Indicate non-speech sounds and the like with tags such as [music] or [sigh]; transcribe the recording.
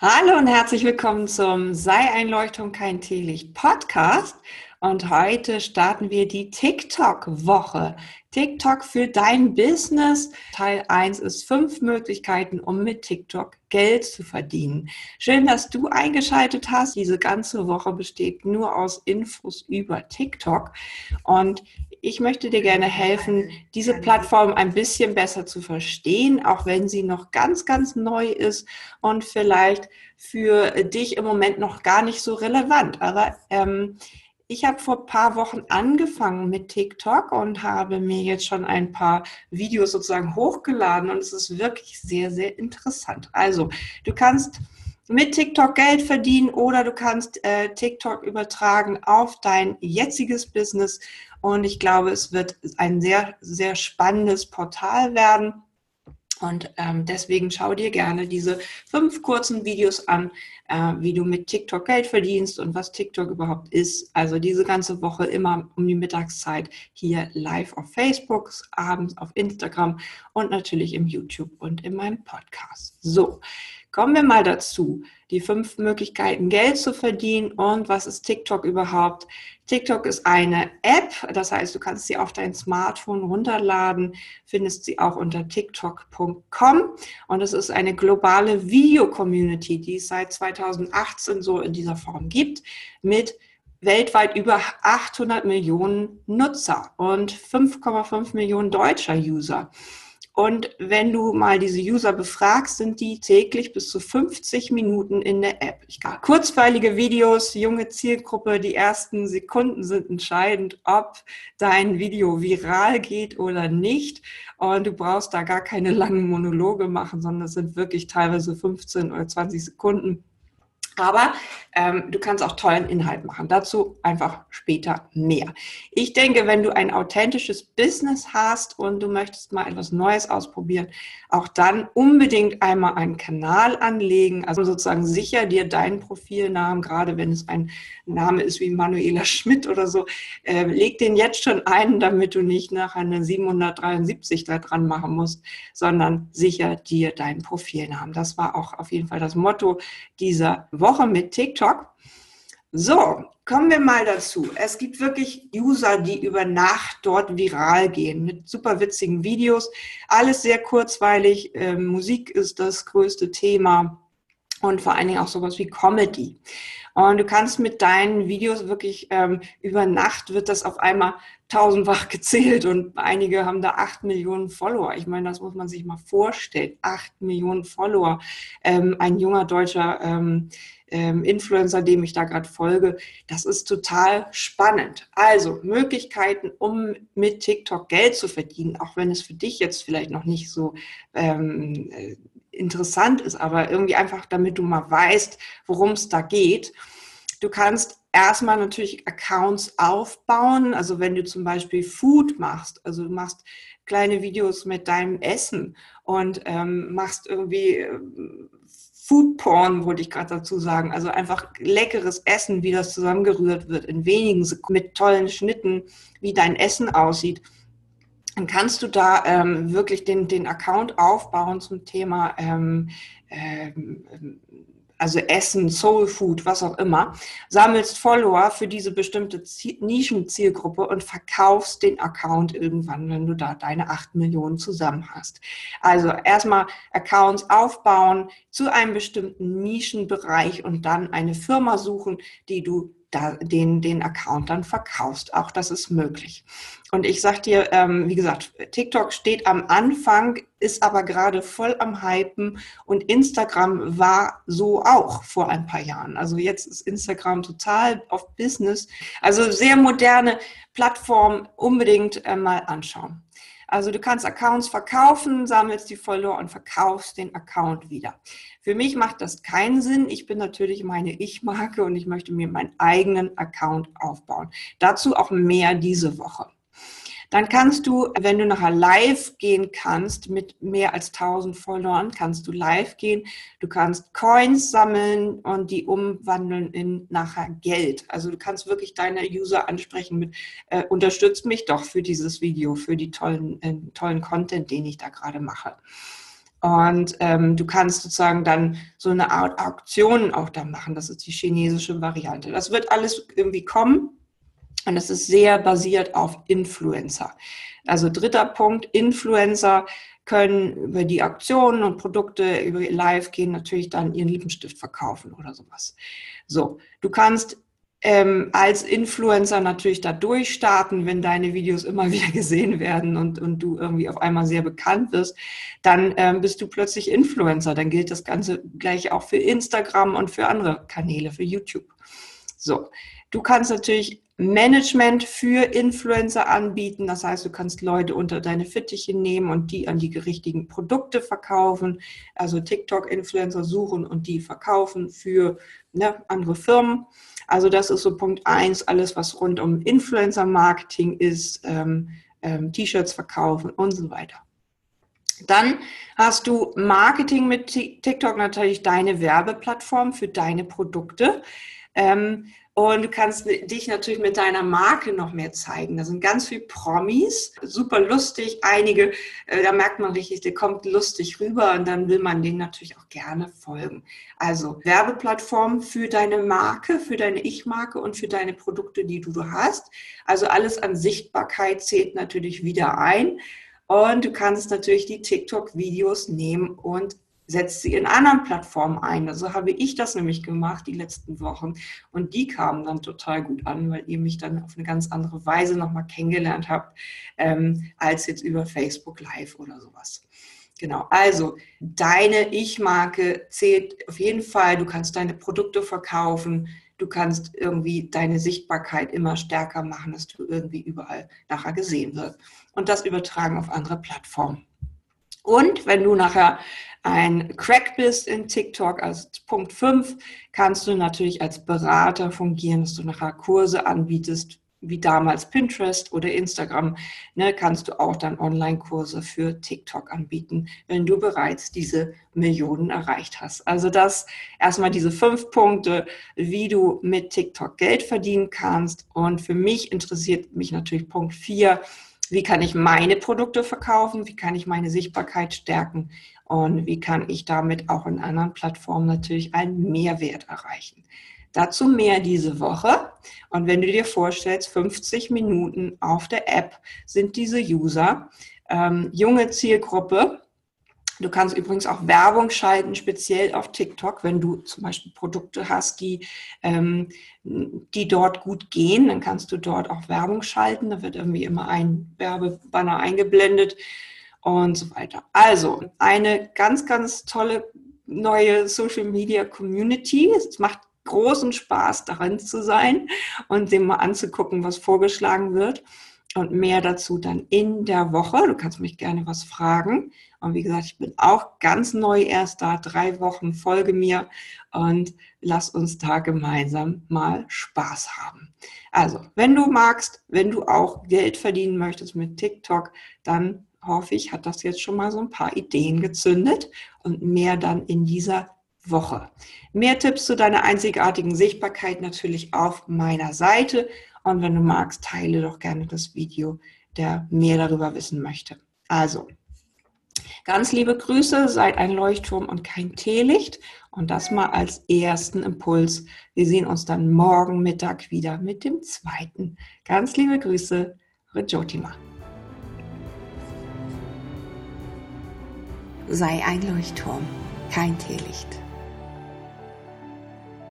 Hallo und herzlich willkommen zum Sei Einleuchtung kein Teelicht Podcast. Und heute starten wir die TikTok-Woche. TikTok für dein Business. Teil 1 ist fünf Möglichkeiten, um mit TikTok Geld zu verdienen. Schön, dass du eingeschaltet hast. Diese ganze Woche besteht nur aus Infos über TikTok. Und ich möchte dir gerne helfen, diese Plattform ein bisschen besser zu verstehen, auch wenn sie noch ganz, ganz neu ist und vielleicht für dich im Moment noch gar nicht so relevant. Aber ähm, ich habe vor ein paar Wochen angefangen mit TikTok und habe mir jetzt schon ein paar Videos sozusagen hochgeladen und es ist wirklich sehr, sehr interessant. Also, du kannst mit TikTok Geld verdienen oder du kannst äh, TikTok übertragen auf dein jetziges Business und ich glaube, es wird ein sehr, sehr spannendes Portal werden. Und ähm, deswegen schau dir gerne diese fünf kurzen Videos an, äh, wie du mit TikTok Geld verdienst und was TikTok überhaupt ist. Also diese ganze Woche immer um die Mittagszeit hier live auf Facebook, abends auf Instagram und natürlich im YouTube und in meinem Podcast. So, kommen wir mal dazu die fünf Möglichkeiten, Geld zu verdienen und was ist TikTok überhaupt? TikTok ist eine App, das heißt, du kannst sie auf dein Smartphone runterladen, findest sie auch unter tiktok.com und es ist eine globale Video-Community, die es seit 2018 so in dieser Form gibt, mit weltweit über 800 Millionen Nutzer und 5,5 Millionen deutscher User. Und wenn du mal diese User befragst, sind die täglich bis zu 50 Minuten in der App. Ich kann kurzweilige Videos, junge Zielgruppe, die ersten Sekunden sind entscheidend, ob dein Video viral geht oder nicht. Und du brauchst da gar keine langen Monologe machen, sondern es sind wirklich teilweise 15 oder 20 Sekunden aber ähm, du kannst auch tollen Inhalt machen. Dazu einfach später mehr. Ich denke, wenn du ein authentisches Business hast und du möchtest mal etwas Neues ausprobieren, auch dann unbedingt einmal einen Kanal anlegen. Also sozusagen sicher dir deinen Profilnamen, gerade wenn es ein Name ist wie Manuela Schmidt oder so, äh, leg den jetzt schon ein, damit du nicht nachher eine 773 da dran machen musst, sondern sicher dir deinen Profilnamen. Das war auch auf jeden Fall das Motto dieser Woche. Woche mit TikTok. So, kommen wir mal dazu. Es gibt wirklich User, die über Nacht dort viral gehen mit super witzigen Videos. Alles sehr kurzweilig. Ähm, Musik ist das größte Thema und vor allen Dingen auch sowas wie Comedy. Und du kannst mit deinen Videos wirklich ähm, über Nacht wird das auf einmal tausendfach [laughs] gezählt und einige haben da acht Millionen Follower. Ich meine, das muss man sich mal vorstellen. Acht Millionen Follower. Ähm, ein junger deutscher ähm, ähm, Influencer, dem ich da gerade folge. Das ist total spannend. Also Möglichkeiten, um mit TikTok Geld zu verdienen, auch wenn es für dich jetzt vielleicht noch nicht so ähm, äh, interessant ist, aber irgendwie einfach, damit du mal weißt, worum es da geht. Du kannst erstmal natürlich Accounts aufbauen. Also wenn du zum Beispiel Food machst, also du machst kleine Videos mit deinem Essen und ähm, machst irgendwie äh, Food Porn, wollte ich gerade dazu sagen. Also einfach leckeres Essen, wie das zusammengerührt wird in wenigen Sekunden mit tollen Schnitten, wie dein Essen aussieht. Dann kannst du da ähm, wirklich den, den Account aufbauen zum Thema ähm, ähm, also Essen, Soul Food, was auch immer, sammelst Follower für diese bestimmte Nischenzielgruppe und verkaufst den Account irgendwann, wenn du da deine acht Millionen zusammen hast. Also erstmal Accounts aufbauen zu einem bestimmten Nischenbereich und dann eine Firma suchen, die du da, den, den Account dann verkaufst. Auch das ist möglich. Und ich sag dir, ähm, wie gesagt, TikTok steht am Anfang, ist aber gerade voll am Hypen und Instagram war so auch vor ein paar Jahren. Also jetzt ist Instagram total auf Business. Also sehr moderne Plattform, unbedingt äh, mal anschauen. Also du kannst Accounts verkaufen, sammelst die Follower und verkaufst den Account wieder. Für mich macht das keinen Sinn. Ich bin natürlich meine Ich-Marke und ich möchte mir meinen eigenen Account aufbauen. Dazu auch mehr diese Woche. Dann kannst du, wenn du nachher live gehen kannst mit mehr als 1000 Followern, kannst du live gehen. Du kannst Coins sammeln und die umwandeln in nachher Geld. Also du kannst wirklich deine User ansprechen mit, äh, unterstützt mich doch für dieses Video, für die tollen, äh, tollen Content, den ich da gerade mache. Und ähm, du kannst sozusagen dann so eine Art Auktion auch da machen. Das ist die chinesische Variante. Das wird alles irgendwie kommen. Und es ist sehr basiert auf Influencer. Also dritter Punkt, Influencer können über die Aktionen und Produkte über Live gehen, natürlich dann ihren Lippenstift verkaufen oder sowas. So, du kannst ähm, als Influencer natürlich da durchstarten, wenn deine Videos immer [laughs] wieder gesehen werden und, und du irgendwie auf einmal sehr bekannt wirst, dann ähm, bist du plötzlich Influencer. Dann gilt das Ganze gleich auch für Instagram und für andere Kanäle, für YouTube. So, du kannst natürlich Management für Influencer anbieten. Das heißt, du kannst Leute unter deine Fittiche nehmen und die an die richtigen Produkte verkaufen. Also TikTok-Influencer suchen und die verkaufen für ne, andere Firmen. Also das ist so Punkt eins, alles was rund um Influencer-Marketing ist, ähm, ähm, T-Shirts verkaufen und so weiter. Dann hast du Marketing mit TikTok natürlich deine Werbeplattform für deine Produkte. Ähm, und du kannst dich natürlich mit deiner Marke noch mehr zeigen. Da sind ganz viele Promis, super lustig. Einige, äh, da merkt man richtig, der kommt lustig rüber und dann will man denen natürlich auch gerne folgen. Also Werbeplattform für deine Marke, für deine Ich-Marke und für deine Produkte, die du hast. Also alles an Sichtbarkeit zählt natürlich wieder ein. Und du kannst natürlich die TikTok-Videos nehmen und setzt sie in anderen Plattformen ein. Also habe ich das nämlich gemacht die letzten Wochen und die kamen dann total gut an, weil ihr mich dann auf eine ganz andere Weise nochmal kennengelernt habt, ähm, als jetzt über Facebook Live oder sowas. Genau, also deine Ich-Marke zählt auf jeden Fall. Du kannst deine Produkte verkaufen. Du kannst irgendwie deine Sichtbarkeit immer stärker machen, dass du irgendwie überall nachher gesehen wirst. Und das übertragen auf andere Plattformen. Und wenn du nachher ein Crack bist in TikTok, also Punkt 5, kannst du natürlich als Berater fungieren, dass du nachher Kurse anbietest, wie damals Pinterest oder Instagram, ne, kannst du auch dann Online-Kurse für TikTok anbieten, wenn du bereits diese Millionen erreicht hast. Also das erstmal diese fünf Punkte, wie du mit TikTok Geld verdienen kannst. Und für mich interessiert mich natürlich Punkt 4, wie kann ich meine Produkte verkaufen, wie kann ich meine Sichtbarkeit stärken und wie kann ich damit auch in anderen Plattformen natürlich einen Mehrwert erreichen. Dazu mehr diese Woche. Und wenn du dir vorstellst, 50 Minuten auf der App sind diese User, ähm, junge Zielgruppe, Du kannst übrigens auch Werbung schalten, speziell auf TikTok, wenn du zum Beispiel Produkte hast, die, ähm, die dort gut gehen, dann kannst du dort auch Werbung schalten. Da wird irgendwie immer ein Werbebanner eingeblendet und so weiter. Also eine ganz, ganz tolle neue Social Media Community. Es macht großen Spaß, darin zu sein und dem mal anzugucken, was vorgeschlagen wird und mehr dazu dann in der Woche. Du kannst mich gerne was fragen. Und wie gesagt, ich bin auch ganz neu erst da, drei Wochen, folge mir und lass uns da gemeinsam mal Spaß haben. Also, wenn du magst, wenn du auch Geld verdienen möchtest mit TikTok, dann hoffe ich, hat das jetzt schon mal so ein paar Ideen gezündet und mehr dann in dieser Woche. Mehr Tipps zu deiner einzigartigen Sichtbarkeit natürlich auf meiner Seite und wenn du magst, teile doch gerne das Video, der mehr darüber wissen möchte. Also, ganz liebe Grüße, seid ein Leuchtturm und kein Teelicht. Und das mal als ersten Impuls. Wir sehen uns dann morgen Mittag wieder mit dem zweiten. Ganz liebe Grüße, Rejotima. Sei ein Leuchtturm, kein Teelicht.